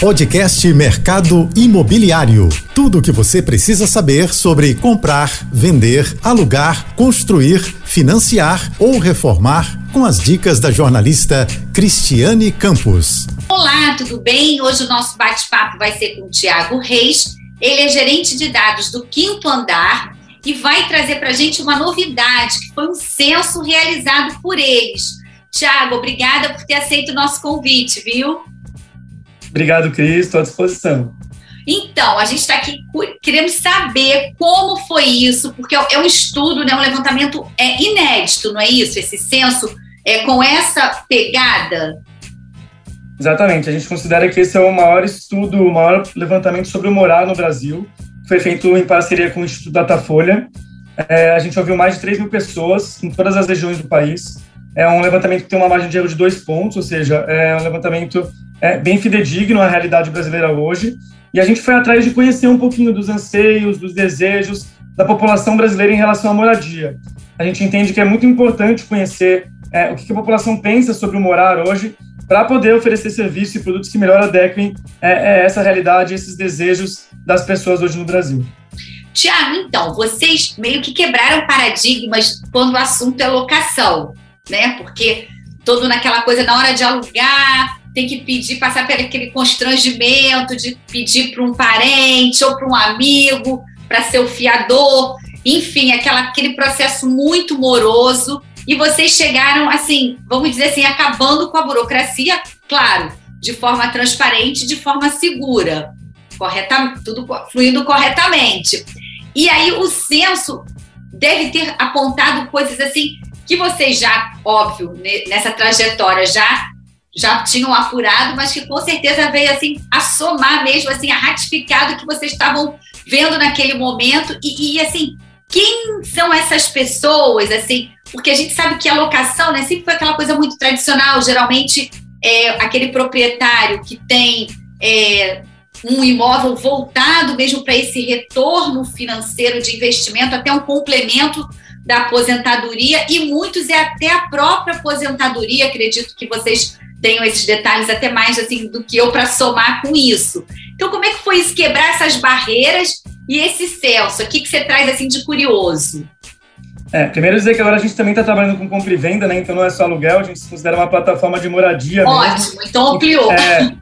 Podcast Mercado Imobiliário. Tudo o que você precisa saber sobre comprar, vender, alugar, construir, financiar ou reformar com as dicas da jornalista Cristiane Campos. Olá, tudo bem? Hoje o nosso bate-papo vai ser com o Tiago Reis. Ele é gerente de dados do Quinto Andar e vai trazer para a gente uma novidade, que foi um censo realizado por eles. Tiago, obrigada por ter aceito o nosso convite, viu? Obrigado, Cris, estou à disposição. Então, a gente está aqui queremos saber como foi isso, porque é um estudo, né, um levantamento é inédito, não é isso? Esse censo é com essa pegada. Exatamente, a gente considera que esse é o maior estudo, o maior levantamento sobre o morar no Brasil. Foi feito em parceria com o Instituto Datafolha. É, a gente ouviu mais de 3 mil pessoas em todas as regiões do país. É um levantamento que tem uma margem de erro de dois pontos, ou seja, é um levantamento é, bem fidedigno à realidade brasileira hoje. E a gente foi atrás de conhecer um pouquinho dos anseios, dos desejos da população brasileira em relação à moradia. A gente entende que é muito importante conhecer é, o que a população pensa sobre o morar hoje para poder oferecer serviços e produtos que melhor adequem é, é, essa realidade, esses desejos das pessoas hoje no Brasil. Tiago, então, vocês meio que quebraram paradigmas quando o assunto é locação, né? Porque todo naquela coisa, na hora de alugar, tem que pedir, passar por aquele constrangimento de pedir para um parente ou para um amigo, para ser o fiador, enfim, aquela, aquele processo muito moroso. E vocês chegaram, assim, vamos dizer assim, acabando com a burocracia, claro, de forma transparente, de forma segura, correta, tudo fluindo corretamente. E aí o censo deve ter apontado coisas assim que vocês já, óbvio, nessa trajetória já já tinham apurado, mas que com certeza veio assim a somar mesmo, assim, a ratificar do que vocês estavam vendo naquele momento. E, e, assim, quem são essas pessoas, assim, porque a gente sabe que a locação, né, sempre foi aquela coisa muito tradicional, geralmente é aquele proprietário que tem é, um imóvel voltado mesmo para esse retorno financeiro de investimento, até um complemento da aposentadoria, e muitos é até a própria aposentadoria, acredito que vocês tenho esses detalhes até mais assim do que eu para somar com isso. Então, como é que foi isso, quebrar essas barreiras e esse Celso? O que, que você traz assim de curioso? É, primeiro dizer que agora a gente também está trabalhando com compra e venda, né? Então não é só aluguel, a gente se considera uma plataforma de moradia. Ótimo, mesmo. então ampliou. É,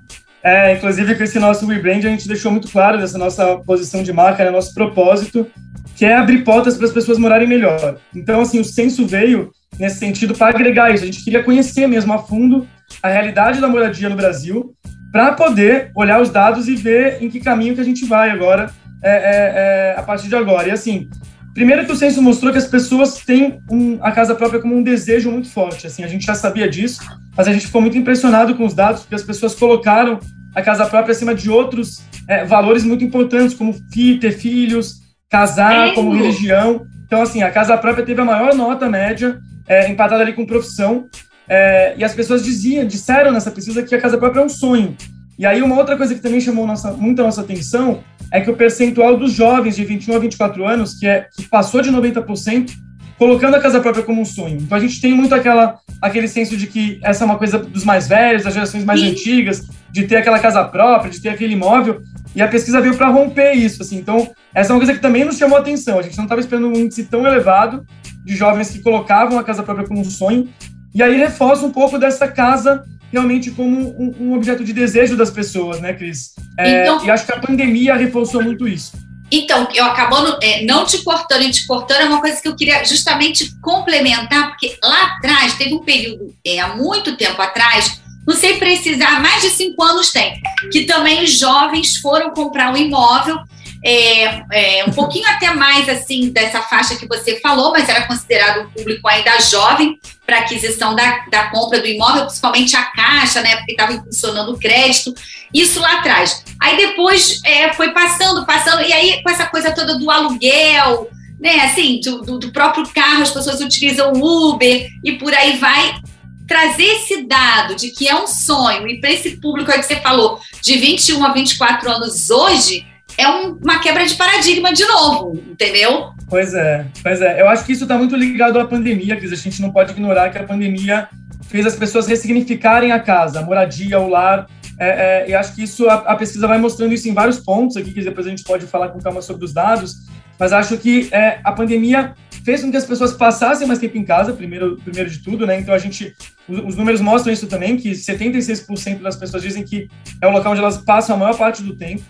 é, inclusive com esse nosso rebrand a gente deixou muito claro essa nossa posição de marca, né, nosso propósito, que é abrir portas para as pessoas morarem melhor. Então, assim, o censo veio nesse sentido para agregar isso. A gente queria conhecer mesmo a fundo a realidade da moradia no Brasil para poder olhar os dados e ver em que caminho que a gente vai agora, é, é, é, a partir de agora. E assim, primeiro que o censo mostrou que as pessoas têm um, a casa própria como um desejo muito forte. Assim, a gente já sabia disso, mas a gente ficou muito impressionado com os dados, porque as pessoas colocaram a casa própria acima de outros é, valores muito importantes, como ter filhos, casar, como religião. Então, assim, a casa própria teve a maior nota média, é, empatada ali com profissão. É, e as pessoas diziam, disseram nessa pesquisa que a casa própria é um sonho. E aí uma outra coisa que também chamou nossa, muito a nossa atenção é que o percentual dos jovens de 21 a 24 anos, que, é, que passou de 90%, colocando a casa própria como um sonho. Então a gente tem muito aquela, aquele senso de que essa é uma coisa dos mais velhos, das gerações mais Sim. antigas, de ter aquela casa própria, de ter aquele imóvel. E a pesquisa veio para romper isso. Assim. Então, essa é uma coisa que também nos chamou a atenção. A gente não estava esperando um índice tão elevado de jovens que colocavam a casa própria como um sonho. E aí reforça um pouco dessa casa realmente como um, um objeto de desejo das pessoas, né, Cris? É, então, e acho que a pandemia reforçou muito isso. Então, eu acabando é, não te cortando e te cortando é uma coisa que eu queria justamente complementar, porque lá atrás, teve um período, é, há muito tempo atrás, não sei precisar, mais de cinco anos tem, que também os jovens foram comprar um imóvel é, é, um pouquinho até mais assim dessa faixa que você falou, mas era considerado um público ainda jovem para aquisição da, da compra do imóvel, principalmente a caixa, né? Porque estava funcionando o crédito, isso lá atrás. Aí depois é, foi passando, passando, e aí com essa coisa toda do aluguel, né? Assim, do, do, próprio carro, as pessoas utilizam Uber e por aí vai. Trazer esse dado de que é um sonho, e para esse público aí que você falou, de 21 a 24 anos hoje, é um, uma quebra de paradigma de novo, entendeu? Pois é, pois é. Eu acho que isso está muito ligado à pandemia, que a gente não pode ignorar que a pandemia fez as pessoas ressignificarem a casa, a moradia, o lar, É, é, e acho que isso a, a, pesquisa vai mostrando isso em vários pontos aqui, que depois a gente pode falar com calma sobre os dados, mas acho que é, a pandemia fez com que as pessoas passassem mais tempo em casa, primeiro, primeiro de tudo, né? Então a gente, os, números mostram isso também, que 76% das pessoas dizem que é o local onde elas passam a maior parte do tempo.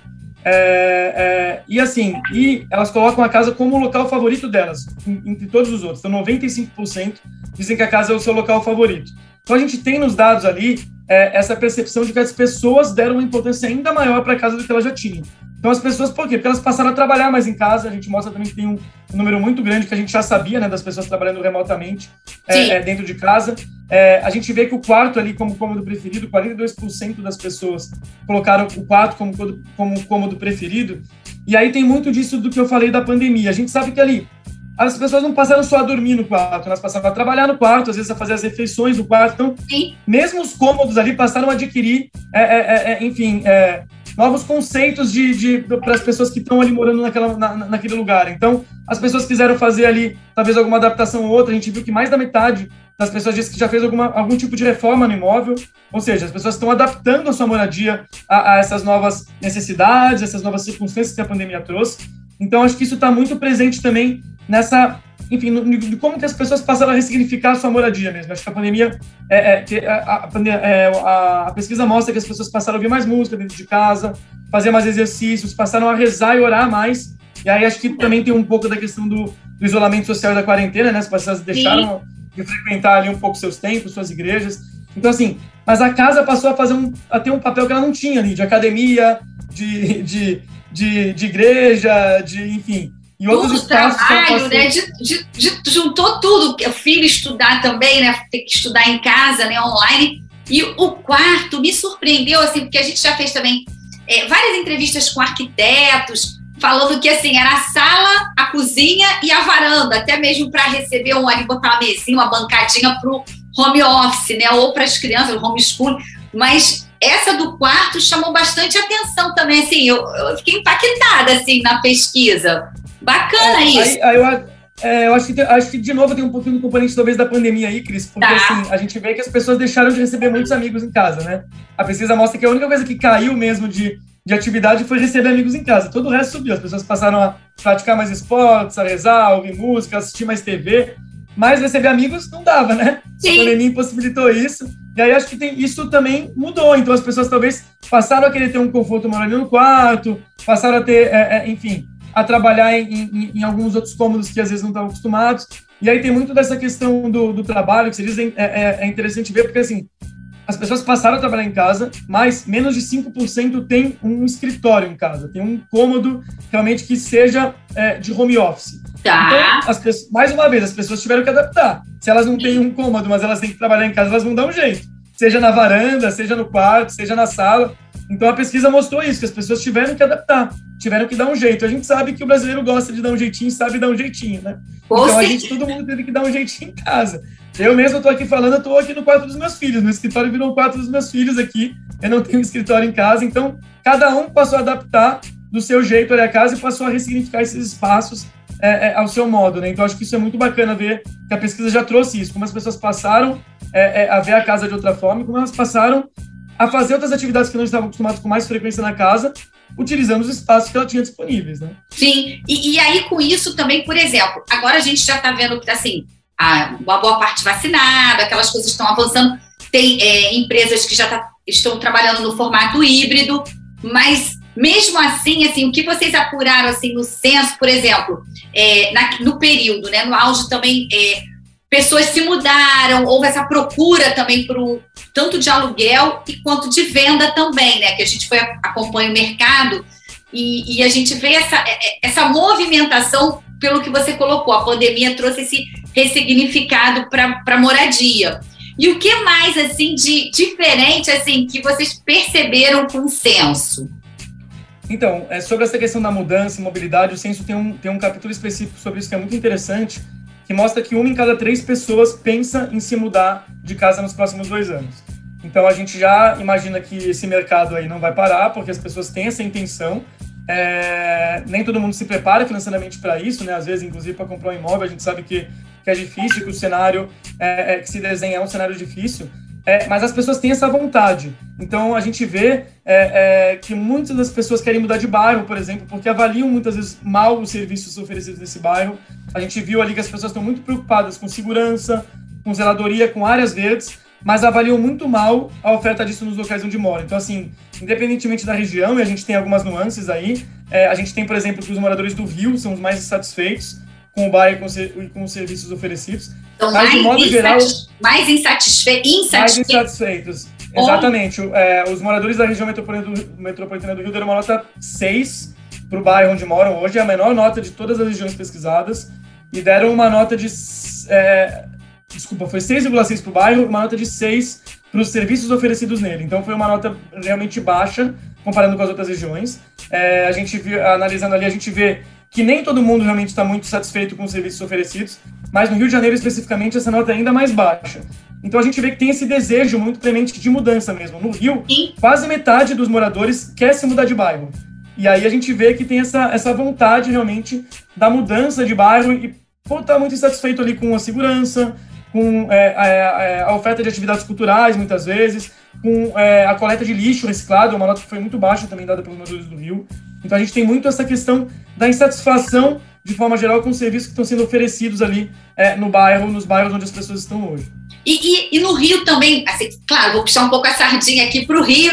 É, é, e assim, e elas colocam a casa como o local favorito delas, entre todos os outros. Então 95% dizem que a casa é o seu local favorito. Então a gente tem nos dados ali é, essa percepção de que as pessoas deram uma importância ainda maior para a casa do que elas já tinham. Então as pessoas, por quê? Porque elas passaram a trabalhar mais em casa. A gente mostra também que tem um, número muito grande que a gente já sabia, né, das pessoas trabalhando remotamente é, é, dentro de casa. É, a gente vê que o quarto ali como cômodo preferido, 42% das pessoas colocaram o quarto como, como cômodo preferido. E aí tem muito disso do que eu falei da pandemia. A gente sabe que ali as pessoas não passaram só a dormir no quarto, elas passaram a trabalhar no quarto, às vezes a fazer as refeições no quarto. Então, Sim. mesmo os cômodos ali passaram a adquirir, é, é, é, enfim, é, novos conceitos de, de para as pessoas que estão ali morando naquela, na, naquele lugar. Então, as pessoas quiseram fazer ali, talvez alguma adaptação ou outra. A gente viu que mais da metade das pessoas disse que já fez alguma, algum tipo de reforma no imóvel. Ou seja, as pessoas estão adaptando a sua moradia a, a essas novas necessidades, essas novas circunstâncias que a pandemia trouxe. Então, acho que isso está muito presente também nessa enfim, no, de como que as pessoas passaram a ressignificar a sua moradia mesmo. Acho que a pandemia, é, é, a, a, é, a, a, pesquisa mostra que as pessoas passaram a ouvir mais música dentro de casa, fazer mais exercícios, passaram a rezar e orar mais. E aí acho que também tem um pouco da questão do, do isolamento social e da quarentena, né? As pessoas deixaram Sim. de frequentar ali um pouco seus templos, suas igrejas. Então, assim, mas a casa passou a fazer um, a ter um papel que ela não tinha ali, de academia, de, de, de, de igreja, de, enfim, e outros tudo trabalho, né? De, de, de, juntou tudo. O filho estudar também, né? Ter que estudar em casa, né? Online. E o quarto me surpreendeu, assim, porque a gente já fez também é, várias entrevistas com arquitetos, falando que assim era a sala, a cozinha e a varanda, até mesmo para receber um ali, botar uma mesinha, uma bancadinha para o home office, né? Ou para as crianças, homeschool. Mas essa do quarto chamou bastante atenção também, assim, eu, eu fiquei impactada assim na pesquisa. Bacana é, isso. Aí, aí eu, é, eu acho que, acho que, de novo, tem um pouquinho do componente, talvez, da pandemia aí, Cris, porque, tá. assim, a gente vê que as pessoas deixaram de receber muitos amigos em casa, né? A pesquisa mostra que a única coisa que caiu mesmo de, de atividade foi receber amigos em casa. Todo o resto subiu. As pessoas passaram a praticar mais esportes, a rezar, ouvir música, assistir mais TV, mas receber amigos não dava, né? Sim. A pandemia impossibilitou isso. E aí acho que tem, isso também mudou. Então as pessoas talvez passaram a querer ter um conforto maior no quarto, passaram a ter, é, é, enfim, a trabalhar em, em, em, alguns outros cômodos que às vezes não estavam acostumados. E aí tem muito dessa questão do, do trabalho, que você diz, é, é, é, interessante ver, porque assim, as pessoas passaram a trabalhar em casa, mas menos de 5% tem um escritório em casa, tem um cômodo realmente que seja é, de home office. Tá. Então, as pessoas, mais uma vez, as pessoas tiveram que adaptar. Se elas não têm um cômodo, mas elas têm que trabalhar em casa, elas vão dar um jeito. Seja na varanda, seja no quarto, seja na sala. Então a pesquisa mostrou isso, que as pessoas tiveram que adaptar, tiveram que dar um jeito. A gente sabe que o brasileiro gosta de dar um jeitinho, sabe dar um jeitinho, né? Então a gente, todo mundo teve que dar um jeitinho em casa. Eu mesmo estou aqui falando, estou aqui no quarto dos meus filhos. No escritório virou o quarto dos meus filhos aqui. Eu não tenho escritório em casa, então cada um passou a adaptar do seu jeito ali a casa e passou a ressignificar esses espaços é, é, ao seu modo, né? Então acho que isso é muito bacana ver que a pesquisa já trouxe isso, como as pessoas passaram é, é a ver a casa de outra forma, como elas passaram a fazer outras atividades que não estavam acostumados com mais frequência na casa, utilizando os espaços que ela tinha disponíveis, né? Sim, e, e aí com isso também, por exemplo, agora a gente já está vendo que assim, a, uma boa parte vacinada, aquelas coisas estão avançando, tem é, empresas que já tá, estão trabalhando no formato híbrido, mas mesmo assim, assim, o que vocês apuraram assim no censo, por exemplo, é, na, no período, né, no auge também, é, pessoas se mudaram, houve essa procura também pro tanto de aluguel e quanto de venda também, né? Que a gente foi acompanha o mercado e, e a gente vê essa, é, é, essa movimentação pelo que você colocou. A pandemia trouxe esse ressignificado para a moradia. E o que mais assim de diferente assim que vocês perceberam com o censo? Então, é, sobre essa questão da mudança e mobilidade, o censo tem um, tem um capítulo específico sobre isso que é muito interessante, que mostra que uma em cada três pessoas pensa em se mudar de casa nos próximos dois anos. Então a gente já imagina que esse mercado aí não vai parar, porque as pessoas têm essa intenção. É, nem todo mundo se prepara financeiramente para isso, né? Às vezes, inclusive, para comprar um imóvel, a gente sabe que, que é difícil, que o cenário é, é, que se desenha é um cenário difícil. É, mas as pessoas têm essa vontade. Então a gente vê é, é, que muitas das pessoas querem mudar de bairro, por exemplo, porque avaliam muitas vezes mal os serviços oferecidos nesse bairro. A gente viu ali que as pessoas estão muito preocupadas com segurança, com zeladoria, com áreas verdes, mas avaliam muito mal a oferta disso nos locais onde moram. Então, assim, independentemente da região, e a gente tem algumas nuances aí, é, a gente tem, por exemplo, que os moradores do Rio são os mais insatisfeitos com o bairro e com, os serviços oferecidos. Então, mas, mais, de modo geral, mais insatisfe insatisfeitos. Mais insatisfeitos. Exatamente. É, os moradores da região metropolitana do, Rio deram uma nota 6 para o bairro onde moram hoje, é a menor nota de todas as regiões pesquisadas, e deram uma nota de. É, desculpa, foi 6,6 para o bairro, uma nota de 6 para os serviços oferecidos nele. Então foi uma nota realmente baixa comparando com as outras regiões. É, a gente analisando ali, a gente vê que nem todo mundo realmente está muito satisfeito com os serviços oferecidos, mas no Rio de Janeiro especificamente essa nota é ainda mais baixa. Então a gente vê que tem esse desejo muito premente de mudança mesmo. No Rio, Sim. quase metade dos moradores quer se mudar de bairro. E aí a gente vê que tem essa, essa vontade realmente da mudança de bairro e estar tá muito insatisfeito ali com a segurança, com é, a, é, é, a, oferta de atividades culturais, muitas vezes, com é, a coleta de lixo reciclado, uma nota que foi muito baixa também dada pelos moradores do Rio. Então a gente tem muito essa questão da insatisfação, de forma geral, com os serviços que estão sendo oferecidos ali é, no bairro, nos bairros onde as pessoas estão hoje. E, e, e no Rio também, assim, claro, vou puxar um pouco a sardinha aqui para o Rio.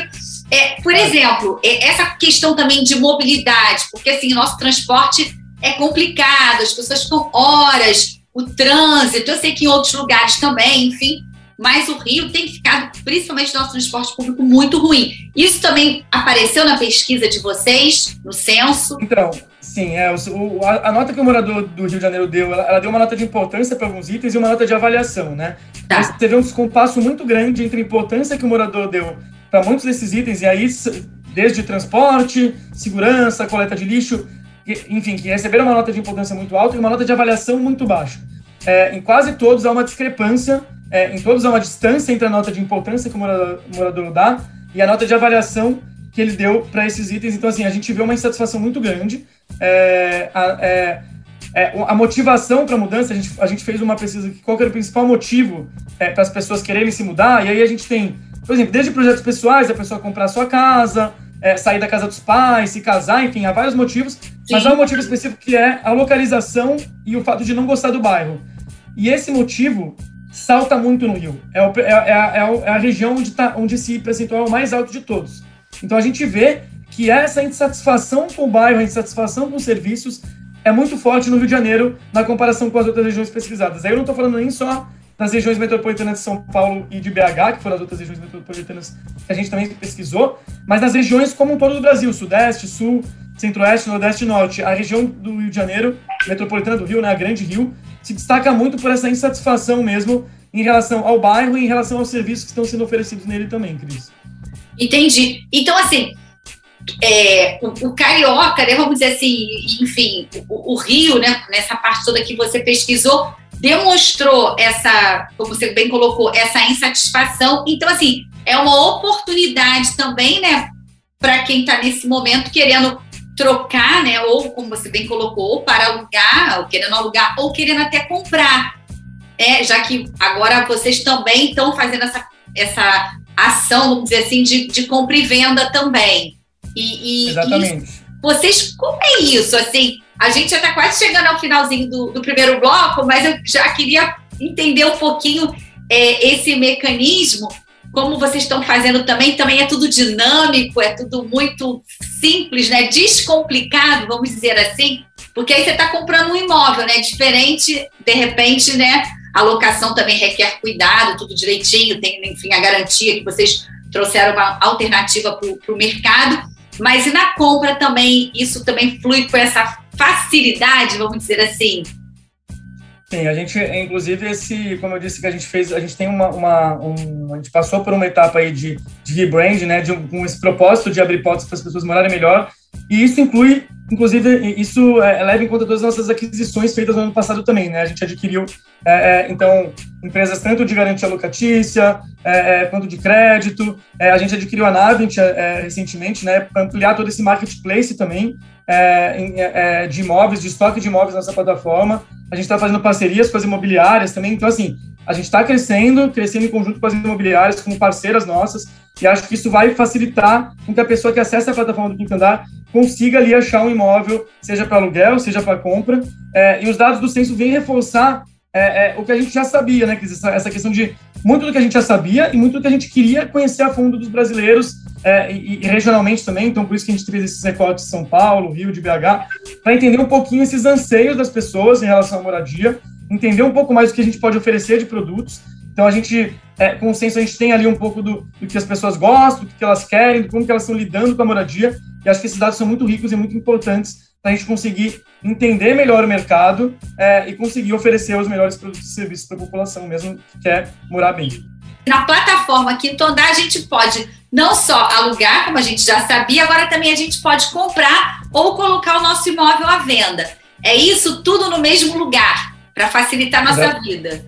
É, por exemplo, essa questão também de mobilidade, porque assim, o nosso transporte é complicado, as pessoas ficam horas o trânsito, eu sei que em outros lugares também, enfim, mas o Rio tem ficado, principalmente nosso transporte público, muito ruim. Isso também apareceu na pesquisa de vocês, no censo? Então, sim, é, o, a, a, nota que o morador do Rio de Janeiro deu, ela, ela deu uma nota de importância para alguns itens e uma nota de avaliação, né? Tá. Você teve um descompasso muito grande entre a importância que o morador deu para muitos desses itens, e aí, desde transporte, segurança, coleta de lixo, enfim, que receberam uma nota de importância muito alta e uma nota de avaliação muito baixa. É, em quase todos há uma discrepância, é, em todos há uma distância entre a nota de importância que o morador, o morador dá e a nota de avaliação que ele deu para esses itens. Então, assim, a gente vê uma insatisfação muito grande. É, a, é, é, a, motivação para a mudança, a gente, a gente fez uma pesquisa que qual era o principal motivo é, para as pessoas quererem se mudar, e aí a gente tem, por exemplo, desde projetos pessoais, a pessoa comprar sua casa, é, sair da casa dos pais, se casar, enfim, há vários motivos, Sim. mas há um motivo específico que é a localização e o fato de não gostar do bairro. E esse motivo salta muito no Rio. É, o, é, é, a, é, é a, região onde, tá, onde esse percentual é o mais alto de todos. Então a gente vê que essa insatisfação com o bairro, a insatisfação com os serviços, é muito forte no Rio de Janeiro na comparação com as outras regiões pesquisadas. Aí eu não estou falando nem só nas regiões metropolitanas de São Paulo e de BH, que foram as outras regiões metropolitanas que a gente também pesquisou, mas nas regiões como um todo do Brasil, Sudeste, Sul, Centro-Oeste, Nordeste e Norte. A região do Rio de Janeiro, metropolitana do Rio, né, a Grande Rio, se destaca muito por essa insatisfação mesmo em relação ao bairro e em relação aos serviços que estão sendo oferecidos nele também, Cris. Entendi. Então, assim, é, o, o, carioca, né, vamos dizer assim, enfim, o, o, Rio, né, nessa parte toda que você pesquisou, demonstrou essa, como você bem colocou, essa insatisfação. Então, assim, é uma oportunidade também, né, para quem está nesse momento querendo trocar, né, ou como você bem colocou, ou para alugar, ou querendo alugar, ou querendo até comprar. É, já que agora vocês também estão fazendo essa, essa ação, vamos dizer assim, de, de compra e venda também. E, e Exatamente. E vocês, como é isso? Assim, a gente já está quase chegando ao finalzinho do, do, primeiro bloco, mas eu já queria entender um pouquinho é, esse mecanismo, como vocês estão fazendo também, também é tudo dinâmico, é tudo muito simples, né? Descomplicado, vamos dizer assim, porque aí você está comprando um imóvel, né? Diferente, de repente, né? A locação também requer cuidado, tudo direitinho, tem, enfim, a garantia que vocês trouxeram uma alternativa para o mercado. Mas e na compra também, isso também flui com essa facilidade, vamos dizer assim? Sim, a gente, inclusive, esse, como eu disse que a gente fez, a gente tem uma, uma um, a gente passou por uma etapa aí de, de rebrand, né, de um, com esse propósito de abrir portas para as pessoas morarem melhor, e isso inclui, inclusive, isso é, leva em conta todas as nossas aquisições feitas no ano passado também, né? A gente adquiriu, é, é, então, empresas tanto de garantia locatícia, é, é quanto de crédito. É, a gente adquiriu a Navint recentemente, né? Para ampliar todo esse marketplace também de imóveis, de estoque de imóveis nessa plataforma. A gente está fazendo parcerias com as imobiliárias também. Então, assim, a gente está crescendo, crescendo em conjunto com as imobiliárias, como parceiras nossas, e acho que isso vai facilitar com que a pessoa que acessa a plataforma do Quinto Andar consiga ali achar um imóvel, seja para aluguel, seja para compra. É, e os dados do censo vêm reforçar é, é, o que a gente já sabia, né? Essa, essa questão de muito do que a gente já sabia e muito do que a gente queria conhecer a fundo dos brasileiros é, e, e, regionalmente também. Então, por isso que a gente fez esses recortes de São Paulo, Rio, de BH, para entender um pouquinho esses anseios das pessoas em relação à moradia, entender um pouco mais o que a gente pode oferecer de produtos. Então, a gente, é, com o censo, a gente tem ali um pouco do, do que as pessoas gostam, do que elas querem, como que elas estão lidando com a moradia. E acho que esses dados são muito ricos e muito importantes para a gente conseguir entender melhor o mercado é, e conseguir oferecer os melhores produtos e serviços para a população mesmo que quer morar bem. Na plataforma Quinto Andar, a gente pode não só alugar, como a gente já sabia, agora também a gente pode comprar ou colocar o nosso imóvel à venda. É isso tudo no mesmo lugar, para facilitar a nossa Exato. vida.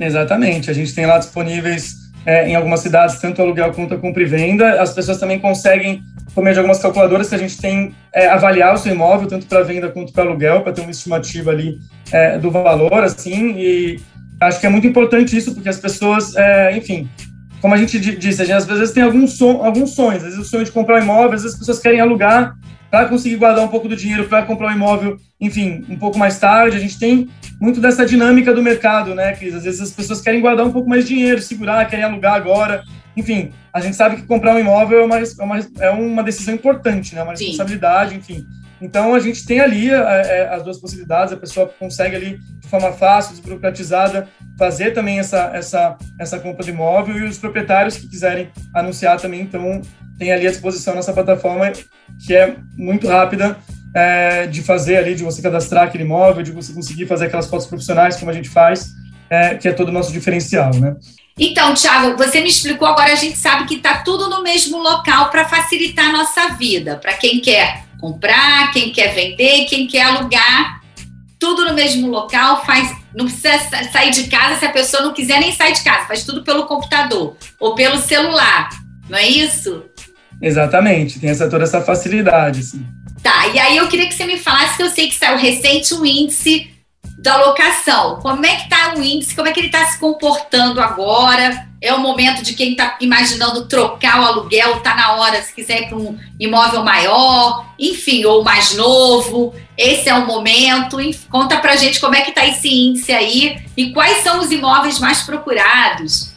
Exatamente. A gente tem lá disponíveis é, em algumas cidades, tanto aluguel quanto a compra e venda. As pessoas também conseguem por meio de algumas calculadoras que a gente tem é, avaliar o seu imóvel, tanto para venda quanto para aluguel, para ter uma estimativa ali é, do valor, assim, e acho que é muito importante isso, porque as pessoas, é, enfim, como a gente disse, a gente, às vezes tem alguns, son alguns sonhos, às vezes o sonho de comprar um imóvel, às vezes as pessoas querem alugar para conseguir guardar um pouco do dinheiro para comprar um imóvel, enfim, um pouco mais tarde. A gente tem muito dessa dinâmica do mercado, né, Cris? Às vezes as pessoas querem guardar um pouco mais de dinheiro, segurar, querem alugar agora. Enfim, a gente sabe que comprar um imóvel é uma, é uma, é uma decisão importante, né? Uma responsabilidade, Sim. enfim. Então, a gente tem ali é, é, as duas possibilidades, a pessoa consegue ali, de forma fácil, desburocratizada, fazer também essa, essa, essa compra de imóvel e os proprietários que quiserem anunciar também, então, tem ali à disposição nossa plataforma, que é muito rápida é, de fazer ali, de você cadastrar aquele imóvel, de você conseguir fazer aquelas fotos profissionais como a gente faz, é, que é todo o nosso diferencial, né? Então, Thiago, você me explicou, agora a gente sabe que está tudo no mesmo local para facilitar a nossa vida, para quem quer comprar, quem quer vender, quem quer alugar, tudo no mesmo local, faz, não precisa sair de casa se a pessoa não quiser nem sair de casa, faz tudo pelo computador ou pelo celular, não é isso? Exatamente, tem essa, toda essa facilidade. Sim. Tá, e aí eu queria que você me falasse, que eu sei que saiu recente um índice da locação. Como é que está o índice? Como é que ele está se comportando agora? É o momento de quem está imaginando trocar o aluguel, está na hora, se quiser para um imóvel maior, enfim, ou mais novo. Esse é o momento. Conta para gente como é que está esse índice aí e quais são os imóveis mais procurados.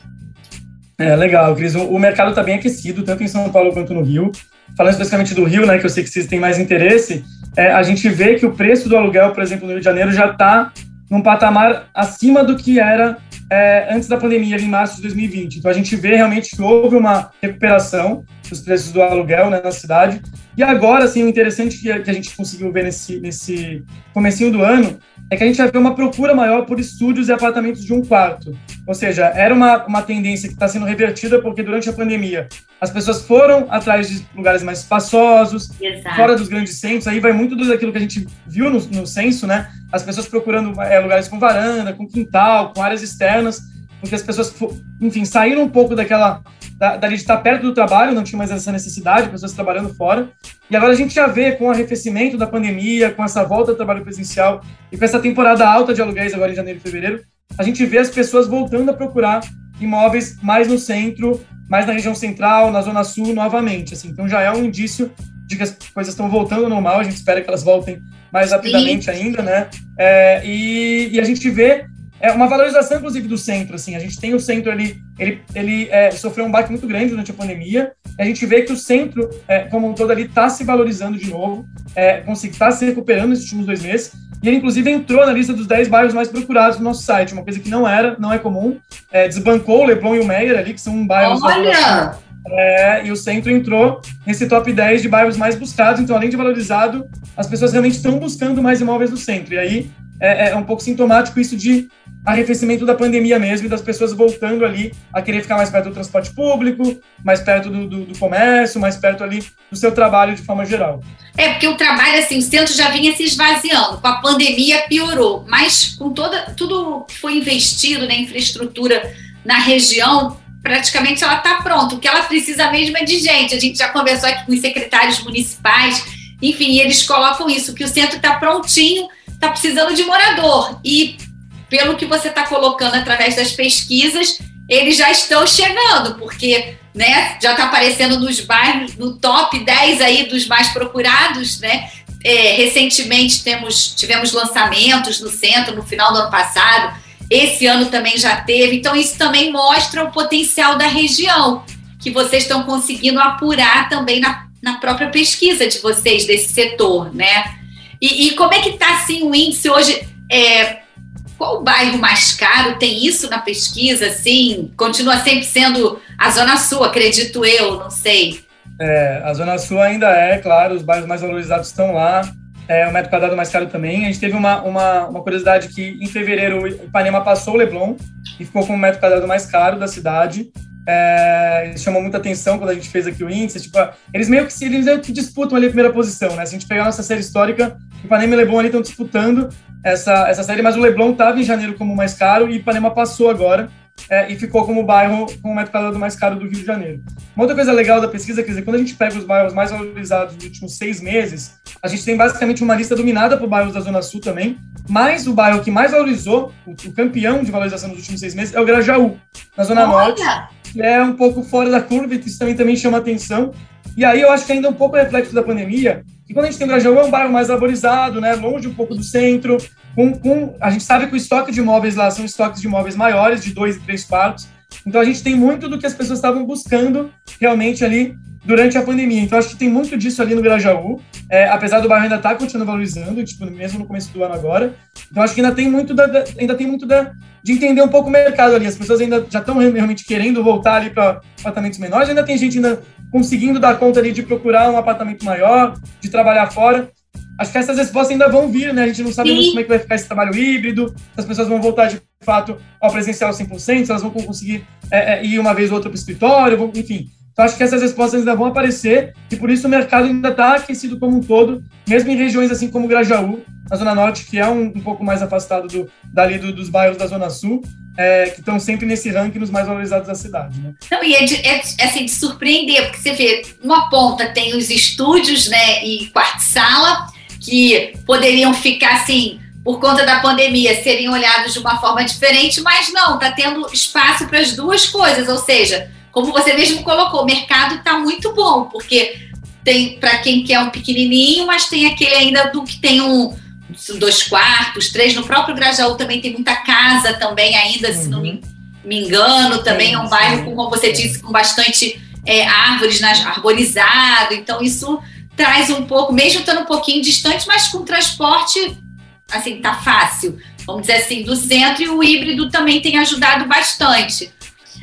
É legal, Cris. O mercado está bem aquecido, tanto em São Paulo quanto no Rio. Falando especificamente do Rio, né, que eu sei que vocês têm mais interesse, é, a gente vê que o preço do aluguel, por exemplo, no Rio de Janeiro, já está num patamar acima do que era é, antes da pandemia, em março de 2020. Então a gente vê realmente que houve uma recuperação dos preços do aluguel né, na cidade. E agora, assim, o interessante que a, que a gente conseguiu ver nesse, nesse comecinho do ano é que a gente vai ver uma procura maior por estúdios e apartamentos de um quarto. Ou seja, era uma, uma tendência que está sendo revertida porque durante a pandemia as pessoas foram atrás de lugares mais espaçosos, Exato. fora dos grandes centros. Aí vai muito daquilo que a gente viu no, no censo, né? As pessoas procurando é, lugares com varanda, com quintal, com áreas externas, porque as pessoas, enfim, saíram um pouco daquela da, dali de estar perto do trabalho, não tinha mais essa necessidade, pessoas trabalhando fora. E agora a gente já vê com o arrefecimento da pandemia, com essa volta ao trabalho presencial e com essa temporada alta de aluguéis agora em janeiro e fevereiro, a gente vê as pessoas voltando a procurar imóveis mais no centro, mais na região central, na zona sul novamente. Assim. Então já é um indício de que as coisas estão voltando ao normal, a gente espera que elas voltem mais rapidamente Sim. ainda, né? É, e, e, a gente vê é uma valorização, inclusive, do centro. Assim, a gente tem o centro ali, ele, ele é, sofreu um baque muito grande durante a pandemia. A gente vê que o centro, é, como um todo, ali está se valorizando de novo, está é, se recuperando nesses últimos dois meses. E ele, inclusive, entrou na lista dos 10 bairros mais procurados do nosso site, uma coisa que não era, não é comum. É, desbancou o Leblon e o Meyer ali, que são bairros. Olha! É, e o centro entrou nesse top 10 de bairros mais buscados. Então, além de valorizado, as pessoas realmente estão buscando mais imóveis no centro. E aí é, é um pouco sintomático isso de arrefecimento da pandemia mesmo e das pessoas voltando ali a querer ficar mais perto do transporte público, mais perto do, do, do, comércio, mais perto ali do seu trabalho de forma geral. É, porque o trabalho, assim, o centro já vinha se esvaziando, com a pandemia piorou, mas com toda, tudo que foi investido na infraestrutura na região, praticamente ela está pronta. O que ela precisa mesmo é de gente. A gente já conversou aqui com os secretários municipais, enfim, eles colocam isso, que o centro está prontinho, está precisando de morador. E pelo que você está colocando através das pesquisas, eles já estão chegando, porque né, já está aparecendo nos bairros, no top 10 aí dos mais procurados, né? É, recentemente temos, tivemos lançamentos no centro no final do ano passado, esse ano também já teve, então isso também mostra o potencial da região, que vocês estão conseguindo apurar também na, na própria pesquisa de vocês desse setor, né? E, e como é que está assim o índice hoje? É, qual o bairro mais caro? Tem isso na pesquisa, assim? Continua sempre sendo a Zona Sul, acredito eu, não sei. É, a Zona Sul ainda é, claro, os bairros mais valorizados estão lá. É, o metro quadrado mais caro também. A gente teve uma, uma, uma curiosidade que em fevereiro o Ipanema passou o Leblon e ficou com o metro quadrado mais caro da cidade. É, chamou muita atenção quando a gente fez aqui o índice. Tipo, eles meio que, eles meio que disputam ali a primeira posição, né? Se a gente pegar a nossa série histórica, Ipanema e Leblon ali estão disputando essa, essa série, mas o Leblon estava em janeiro como mais caro e Ipanema passou agora é, e ficou como bairro com o metro quadrado mais caro do Rio de Janeiro. Uma outra coisa legal da pesquisa, quer dizer, quando a gente pega os bairros mais valorizados dos últimos seis meses, a gente tem basicamente uma lista dominada por bairros da Zona Sul também, mas o bairro que mais valorizou, o, o campeão de valorização nos últimos seis meses, é o Grajaú, na Zona Olha. Norte, que é um pouco fora da curva, e isso também, também chama atenção. E aí eu acho que ainda é um pouco reflexo da pandemia, que quando a gente tem o Grajaú é um bairro mais valorizado, né, longe um pouco do centro, com, com, a gente sabe que o estoque de imóveis lá são estoques de imóveis maiores, de dois e três quartos, então a gente tem muito do que as pessoas estavam buscando realmente ali durante a pandemia. Então acho que tem muito disso ali no Grajaú, é, apesar do bairro ainda estar tá continuando valorizando, tipo, mesmo no começo do ano agora. Então acho que ainda tem muito da, da ainda tem muito da, de entender um pouco o mercado ali. As pessoas ainda já estão realmente querendo voltar ali para apartamentos menores, ainda tem gente ainda conseguindo dar conta ali de procurar um apartamento maior, de trabalhar fora. Acho que essas respostas ainda vão vir, né? A gente não sabe muito como é que vai ficar esse trabalho híbrido, se as pessoas vão voltar de fato ao presencial 100%, se elas vão conseguir é, é, ir uma vez ou outra para o escritório, vão, enfim. Então, acho que essas respostas ainda vão aparecer e por isso o mercado ainda está aquecido como um todo, mesmo em regiões assim como Grajaú, na Zona Norte, que é um, um pouco mais afastado do, dali do, dos bairros da Zona Sul, é, que estão sempre nesse ranking nos mais valorizados da cidade. Né? Não, e é, de, é, é assim, de surpreender, porque você vê, uma ponta tem os estúdios né, e quarto-sala, que poderiam ficar assim por conta da pandemia, seriam olhados de uma forma diferente, mas não, está tendo espaço para as duas coisas, ou seja, como você mesmo colocou, o mercado está muito bom, porque tem para quem quer um pequenininho, mas tem aquele ainda do que tem um dois quartos, três. No próprio Grajaú também tem muita casa também ainda, uhum. se não me, uhum. me engano, também é um bairro com, como você disse, com bastante é, árvores, nas, arborizado. Então isso traz um pouco, mesmo estando um pouquinho distante, mas com transporte, assim, tá fácil. Vamos dizer assim, do centro e o híbrido também tem ajudado bastante.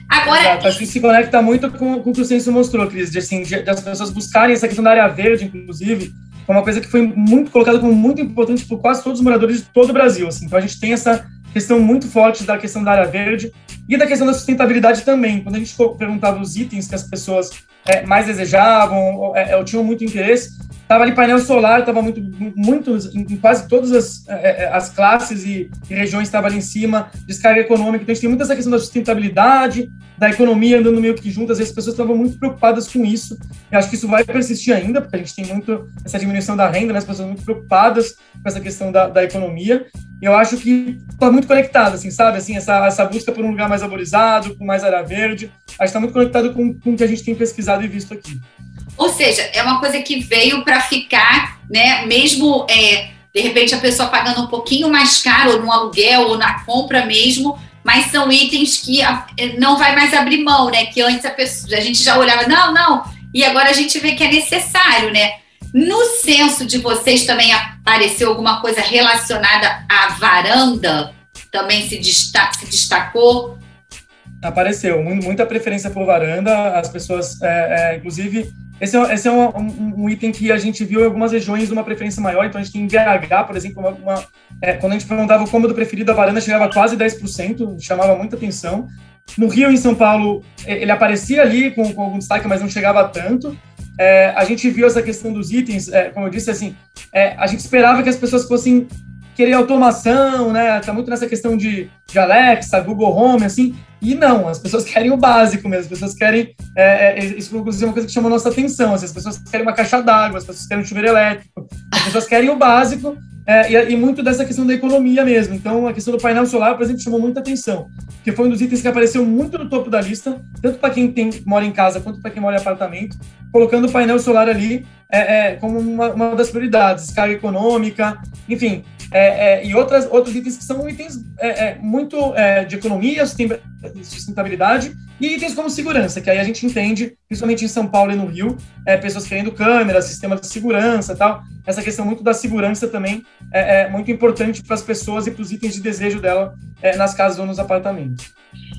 Agora, Exato. acho que se conecta muito com, com o que o Censo mostrou, Cris, de, assim, de, de, as pessoas buscarem essa questão da área verde, inclusive, uma coisa que foi muito colocada como muito importante por quase todos os moradores de todo o Brasil. Assim. Então a gente tem essa questão muito forte da questão da área verde e da questão da sustentabilidade também. Quando a gente perguntava os itens que as pessoas é, mais desejavam, é, ou tinham muito interesse, Tava ali painel solar, tava muito, muito em quase todas as, é, é, as classes e, regiões estava ali em cima, descarga econômica. Então a gente tem muita essa questão da sustentabilidade, da economia andando meio que juntas, as pessoas estavam muito preocupadas com isso. Eu acho que isso vai persistir ainda, porque a gente tem muito essa diminuição da renda, né? as pessoas muito preocupadas com essa questão da, da economia. Eu acho que está muito conectado, assim, sabe? Assim, essa, essa busca por um lugar mais arborizado, com mais área verde. Acho que está muito conectado com, com o que a gente tem pesquisado e visto aqui. Ou seja, é uma coisa que veio para ficar, né? Mesmo é, de repente a pessoa pagando um pouquinho mais caro no aluguel ou na compra mesmo, mas são itens que é, não vai mais abrir mão, né? Que antes a, pessoa, a gente já olhava, não, não, e agora a gente vê que é necessário, né? No censo de vocês também apareceu alguma coisa relacionada à varanda? Também se, desta se destacou? Apareceu, muita preferência por varanda, as pessoas, é, é, inclusive, esse é, esse é um, um, um, item que a gente viu em algumas regiões uma preferência maior. Então, a gente tem em BH, por exemplo, uma, uma, é, quando a gente perguntava o cômodo preferido, a varanda chegava a quase 10%, chamava muita atenção. No Rio, em São Paulo, ele aparecia ali com, com algum destaque, mas não chegava tanto. É, a gente viu essa questão dos itens, é, como eu disse, assim, é, a gente esperava que as pessoas fossem querer automação, né? Tá muito nessa questão de, de Alexa, Google Home, assim. E não, as pessoas querem o básico mesmo. As pessoas querem. É, é, isso, inclusive, é uma coisa que chama a nossa atenção. Assim, as pessoas querem uma caixa d'água, as pessoas querem um chuveiro elétrico. As pessoas querem o básico. é, e, e, muito dessa questão da economia mesmo. Então, a questão do painel solar, por exemplo, chamou muita atenção, porque foi um dos itens que apareceu muito no topo da lista, tanto para quem tem, mora em casa quanto para quem mora em apartamento, colocando o painel solar ali é, é, como uma, uma, das prioridades, carga econômica, enfim, é, é, e outras, outros itens que são itens é, muito de economia, sustentabilidade, e itens como segurança, que aí a gente entende, principalmente em São Paulo e no Rio, é, pessoas querendo câmeras, sistemas de segurança tal. Essa questão muito da segurança também é, é muito importante para as pessoas e para os itens de desejo dela é, nas casas ou nos apartamentos.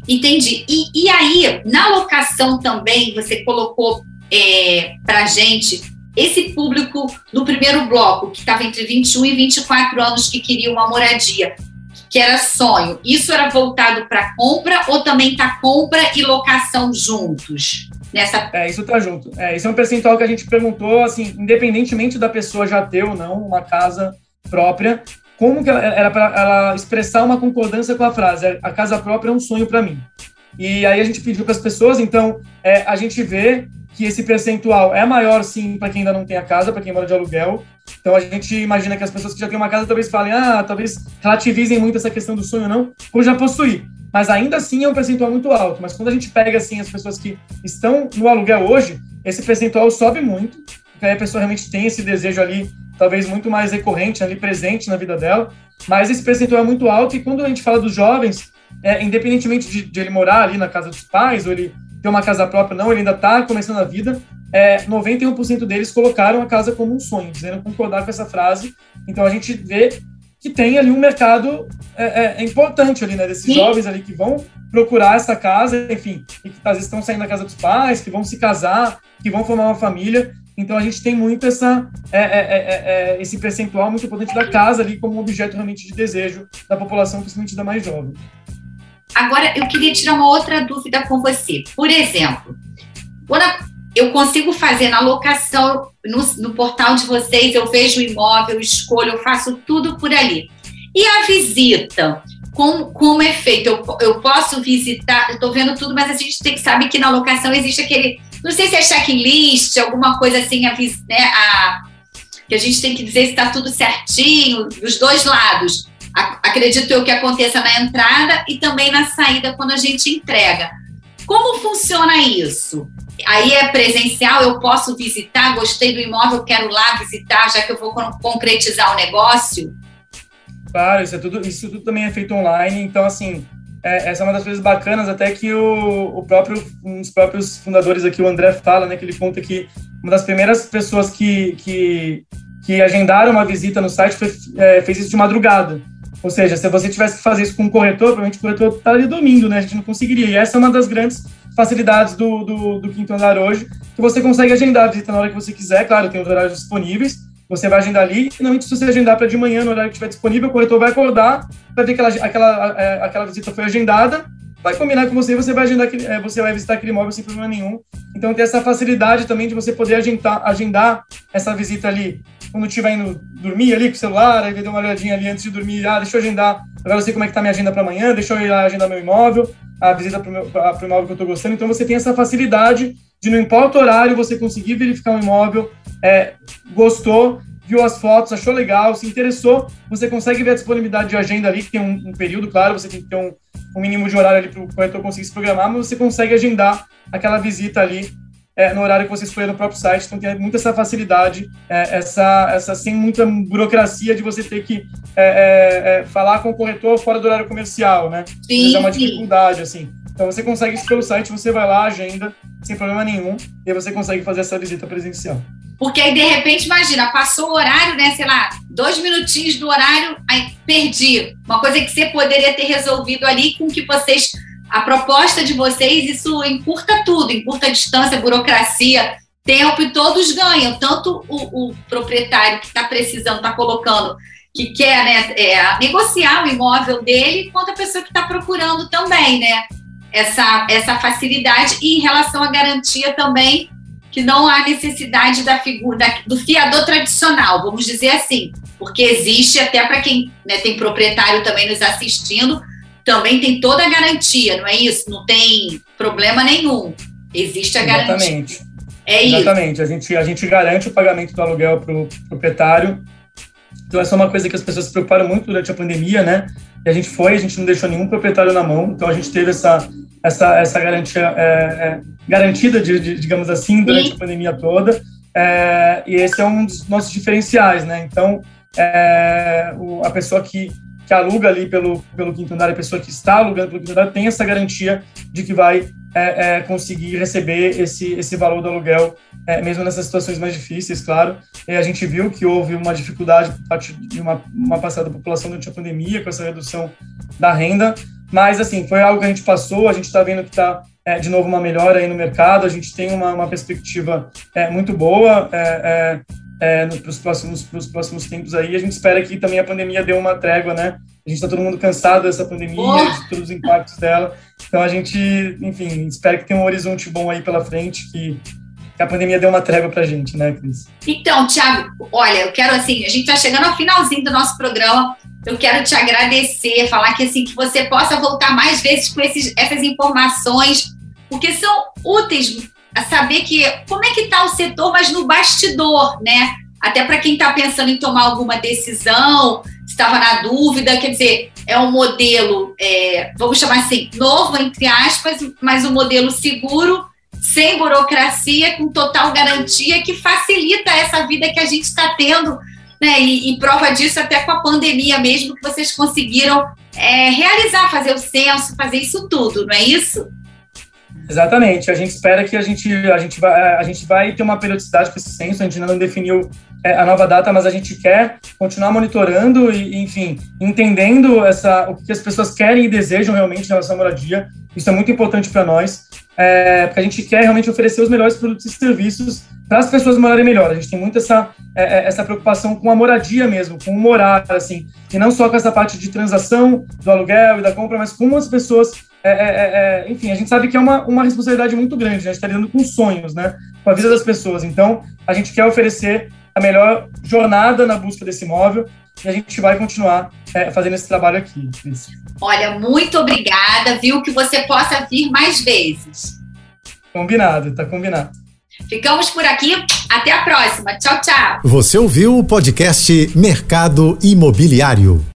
Entendi. E, e aí, na locação também, você colocou é, para a gente esse público no primeiro bloco, que estava entre 21 e 24 anos, que queria uma moradia que era sonho, isso era voltado para compra ou também está compra e locação juntos? Nessa... É, isso está junto. É, esse é um percentual que a gente perguntou, assim, independentemente da pessoa já ter ou não uma casa própria, como que ela, era para ela expressar uma concordância com a frase, a casa própria é um sonho para mim. E aí a gente pediu para as pessoas, então, é, a gente vê que esse percentual é maior, sim, para quem ainda não tem a casa, para quem mora de aluguel, então a gente imagina que as pessoas que já têm uma casa talvez falem, ah, talvez relativizem muito essa questão do sonho não, por já possuir. Mas ainda assim é um percentual muito alto. Mas quando a gente pega assim as pessoas que estão no aluguel hoje, esse percentual sobe muito, porque aí a pessoa realmente tem esse desejo ali, talvez muito mais recorrente, ali presente na vida dela. Mas esse percentual é muito alto e quando a gente fala dos jovens, é, independentemente de, de ele morar ali na casa dos pais ou ele ter uma casa própria, não, ele ainda está começando a vida, é, 91% deles colocaram a casa como um sonho, dizendo concordar com essa frase. Então a gente vê que tem ali um mercado é, é, é importante ali, né? Desses Sim. jovens ali que vão procurar essa casa, enfim, e que às vezes estão saindo da casa dos pais, que vão se casar, que vão formar uma família. Então a gente tem muito essa, é, é, esse percentual muito importante da casa ali como objeto realmente de desejo da população, principalmente da mais jovem. Agora, eu queria tirar uma outra dúvida com você. Por exemplo, quando eu consigo fazer na locação, no, no, portal de vocês, eu vejo o imóvel, escolho, eu faço tudo por ali. E a visita? Como, como é feito? Eu, eu posso visitar, eu estou vendo tudo, mas a gente tem que saber que na locação existe aquele, não sei se é checklist, alguma coisa assim, a, né, a, que a gente tem que dizer se está tudo certinho, dos dois lados. Acredito eu que aconteça na entrada e também na saída quando a gente entrega. Como funciona isso? Aí é presencial, eu posso visitar, gostei do imóvel, quero lá visitar, já que eu vou concretizar o negócio? Claro, isso, é tudo, isso tudo também é feito online, então, assim, é, essa é uma das coisas bacanas, até que o, o próprio, um dos próprios fundadores aqui, o André, fala, né, que ele conta que uma das primeiras pessoas que, que, que agendaram uma visita no site foi, é, fez isso de madrugada. Ou seja, se você tivesse que fazer isso com um corretor, provavelmente o corretor estaria dormindo, né? A gente não conseguiria. E essa é uma das grandes facilidades do, do, do quinto andar hoje, que você consegue agendar a visita na hora que você quiser, claro, tem os horários disponíveis, você vai agendar ali, e normalmente se você agendar para de manhã, no horário que estiver disponível, o corretor vai acordar, vai ver que aquela, aquela, é, aquela visita foi agendada, vai combinar com você e você vai agendar é, você vai visitar aquele imóvel sem problema nenhum. Então tem essa facilidade também de você poder agendar, agendar essa visita ali quando estiver indo dormir ali com o celular, aí deu uma olhadinha ali antes de dormir, ah, deixa eu agendar, agora eu sei como é que tá minha agenda para amanhã, deixa eu ir lá agendar meu imóvel a visita para o imóvel que eu estou gostando. Então, você tem essa facilidade de, não importa o horário, você conseguir verificar um imóvel, é, gostou, viu as fotos, achou legal, se interessou, você consegue ver a disponibilidade de agenda ali, que tem um, um período, claro, você tem que ter um, um mínimo de horário ali para o corretor conseguir se programar, mas você consegue agendar aquela visita ali é, no horário que você escolher no próprio site. Então, tem muita essa facilidade, é, essa, essa sem muita burocracia de você ter que é, é, é falar com o corretor fora do horário comercial, né? Sim, é uma dificuldade, assim. Então, você consegue isso pelo site, você vai lá, agenda, sem problema nenhum, e aí você consegue fazer essa visita presencial. Porque aí, de repente, imagina, passou o horário, né? Sei lá, dois minutinhos do horário, aí perdi. Uma coisa que você poderia ter resolvido ali com que vocês a proposta de vocês, isso encurta tudo, encurta a distância, a burocracia, tempo e todos ganham. Tanto o, o proprietário que está precisando, está colocando, que quer né, é, negociar o imóvel dele, quanto a pessoa que está procurando também, né? Essa, essa facilidade e em relação à garantia também, que não há necessidade da figura da, do fiador tradicional, vamos dizer assim, porque existe até para quem né, tem proprietário também nos assistindo, também tem toda a garantia, não é isso? Não tem problema nenhum. Existe a Exatamente. garantia. É Exatamente. isso. A gente, a gente garante o pagamento do aluguel para o proprietário. Então, essa é uma coisa que as pessoas se preocuparam muito durante a pandemia, né? E a gente foi, a gente não deixou nenhum proprietário na mão, então a gente teve essa, essa, essa garantia é, é, garantida, de, de, digamos assim, durante a pandemia toda. É, e esse é um dos nossos diferenciais, né? Então, é, o, a pessoa que, que aluga ali pelo, pelo quinto andar, a pessoa que está alugando pelo quinto andar, tem essa garantia de que vai é, é, conseguir receber esse, esse valor do aluguel, é, mesmo nessas situações mais difíceis, claro. A gente viu que houve uma dificuldade por parte de uma, uma passada da população durante a pandemia, com essa redução da renda, mas, assim, foi algo que a gente passou, a gente está vendo que está, é, de novo, uma melhora aí no mercado, a gente tem uma, uma perspectiva é, muito boa é, é, é para os próximos, próximos tempos aí. A gente espera que também a pandemia dê uma trégua, né? A gente está todo mundo cansado dessa pandemia, oh. de todos os impactos dela. Então, a gente, enfim, espera que tenha um horizonte bom aí pela frente, que que a pandemia deu uma trégua para a gente, né, Cris? Então, Tiago, olha, eu quero assim, a gente está chegando ao finalzinho do nosso programa. Eu quero te agradecer, falar que assim que você possa voltar mais vezes com esses, essas informações, porque são úteis a saber que como é que está o setor, mas no bastidor, né? Até para quem está pensando em tomar alguma decisão, estava na dúvida, quer dizer, é um modelo, é, vamos chamar assim, novo entre aspas, mas um modelo seguro, sem burocracia, com total garantia, que facilita essa vida que a gente está tendo né? E, e, prova disso até com a pandemia mesmo, que vocês conseguiram é, realizar, fazer o censo, fazer isso tudo, não é isso? Exatamente. A gente espera que a gente, a gente, vai, a gente vai ter uma periodicidade com esse censo, a gente ainda não definiu é, a nova data, mas a gente quer continuar monitorando e, enfim, entendendo essa, o que as pessoas querem e desejam realmente em relação à moradia. Isso é muito importante para nós, é, porque a gente quer realmente oferecer os melhores produtos e serviços para as pessoas morarem melhor. A gente tem muito essa, é, é, essa preocupação com a moradia mesmo, com o morar, assim, e não só com essa parte de transação do aluguel e da compra, mas como as pessoas. É, é, é, enfim, a gente sabe que é uma, uma responsabilidade muito grande, né? a gente está lidando com sonhos, né? com a vida das pessoas. Então, a gente quer oferecer a melhor jornada na busca desse imóvel e a gente vai continuar é, fazendo esse trabalho aqui. Olha, muito obrigada, viu? Que você possa vir mais vezes. Combinado, tá combinado. Ficamos por aqui. Até a próxima. Tchau, tchau. Você ouviu o podcast Mercado Imobiliário.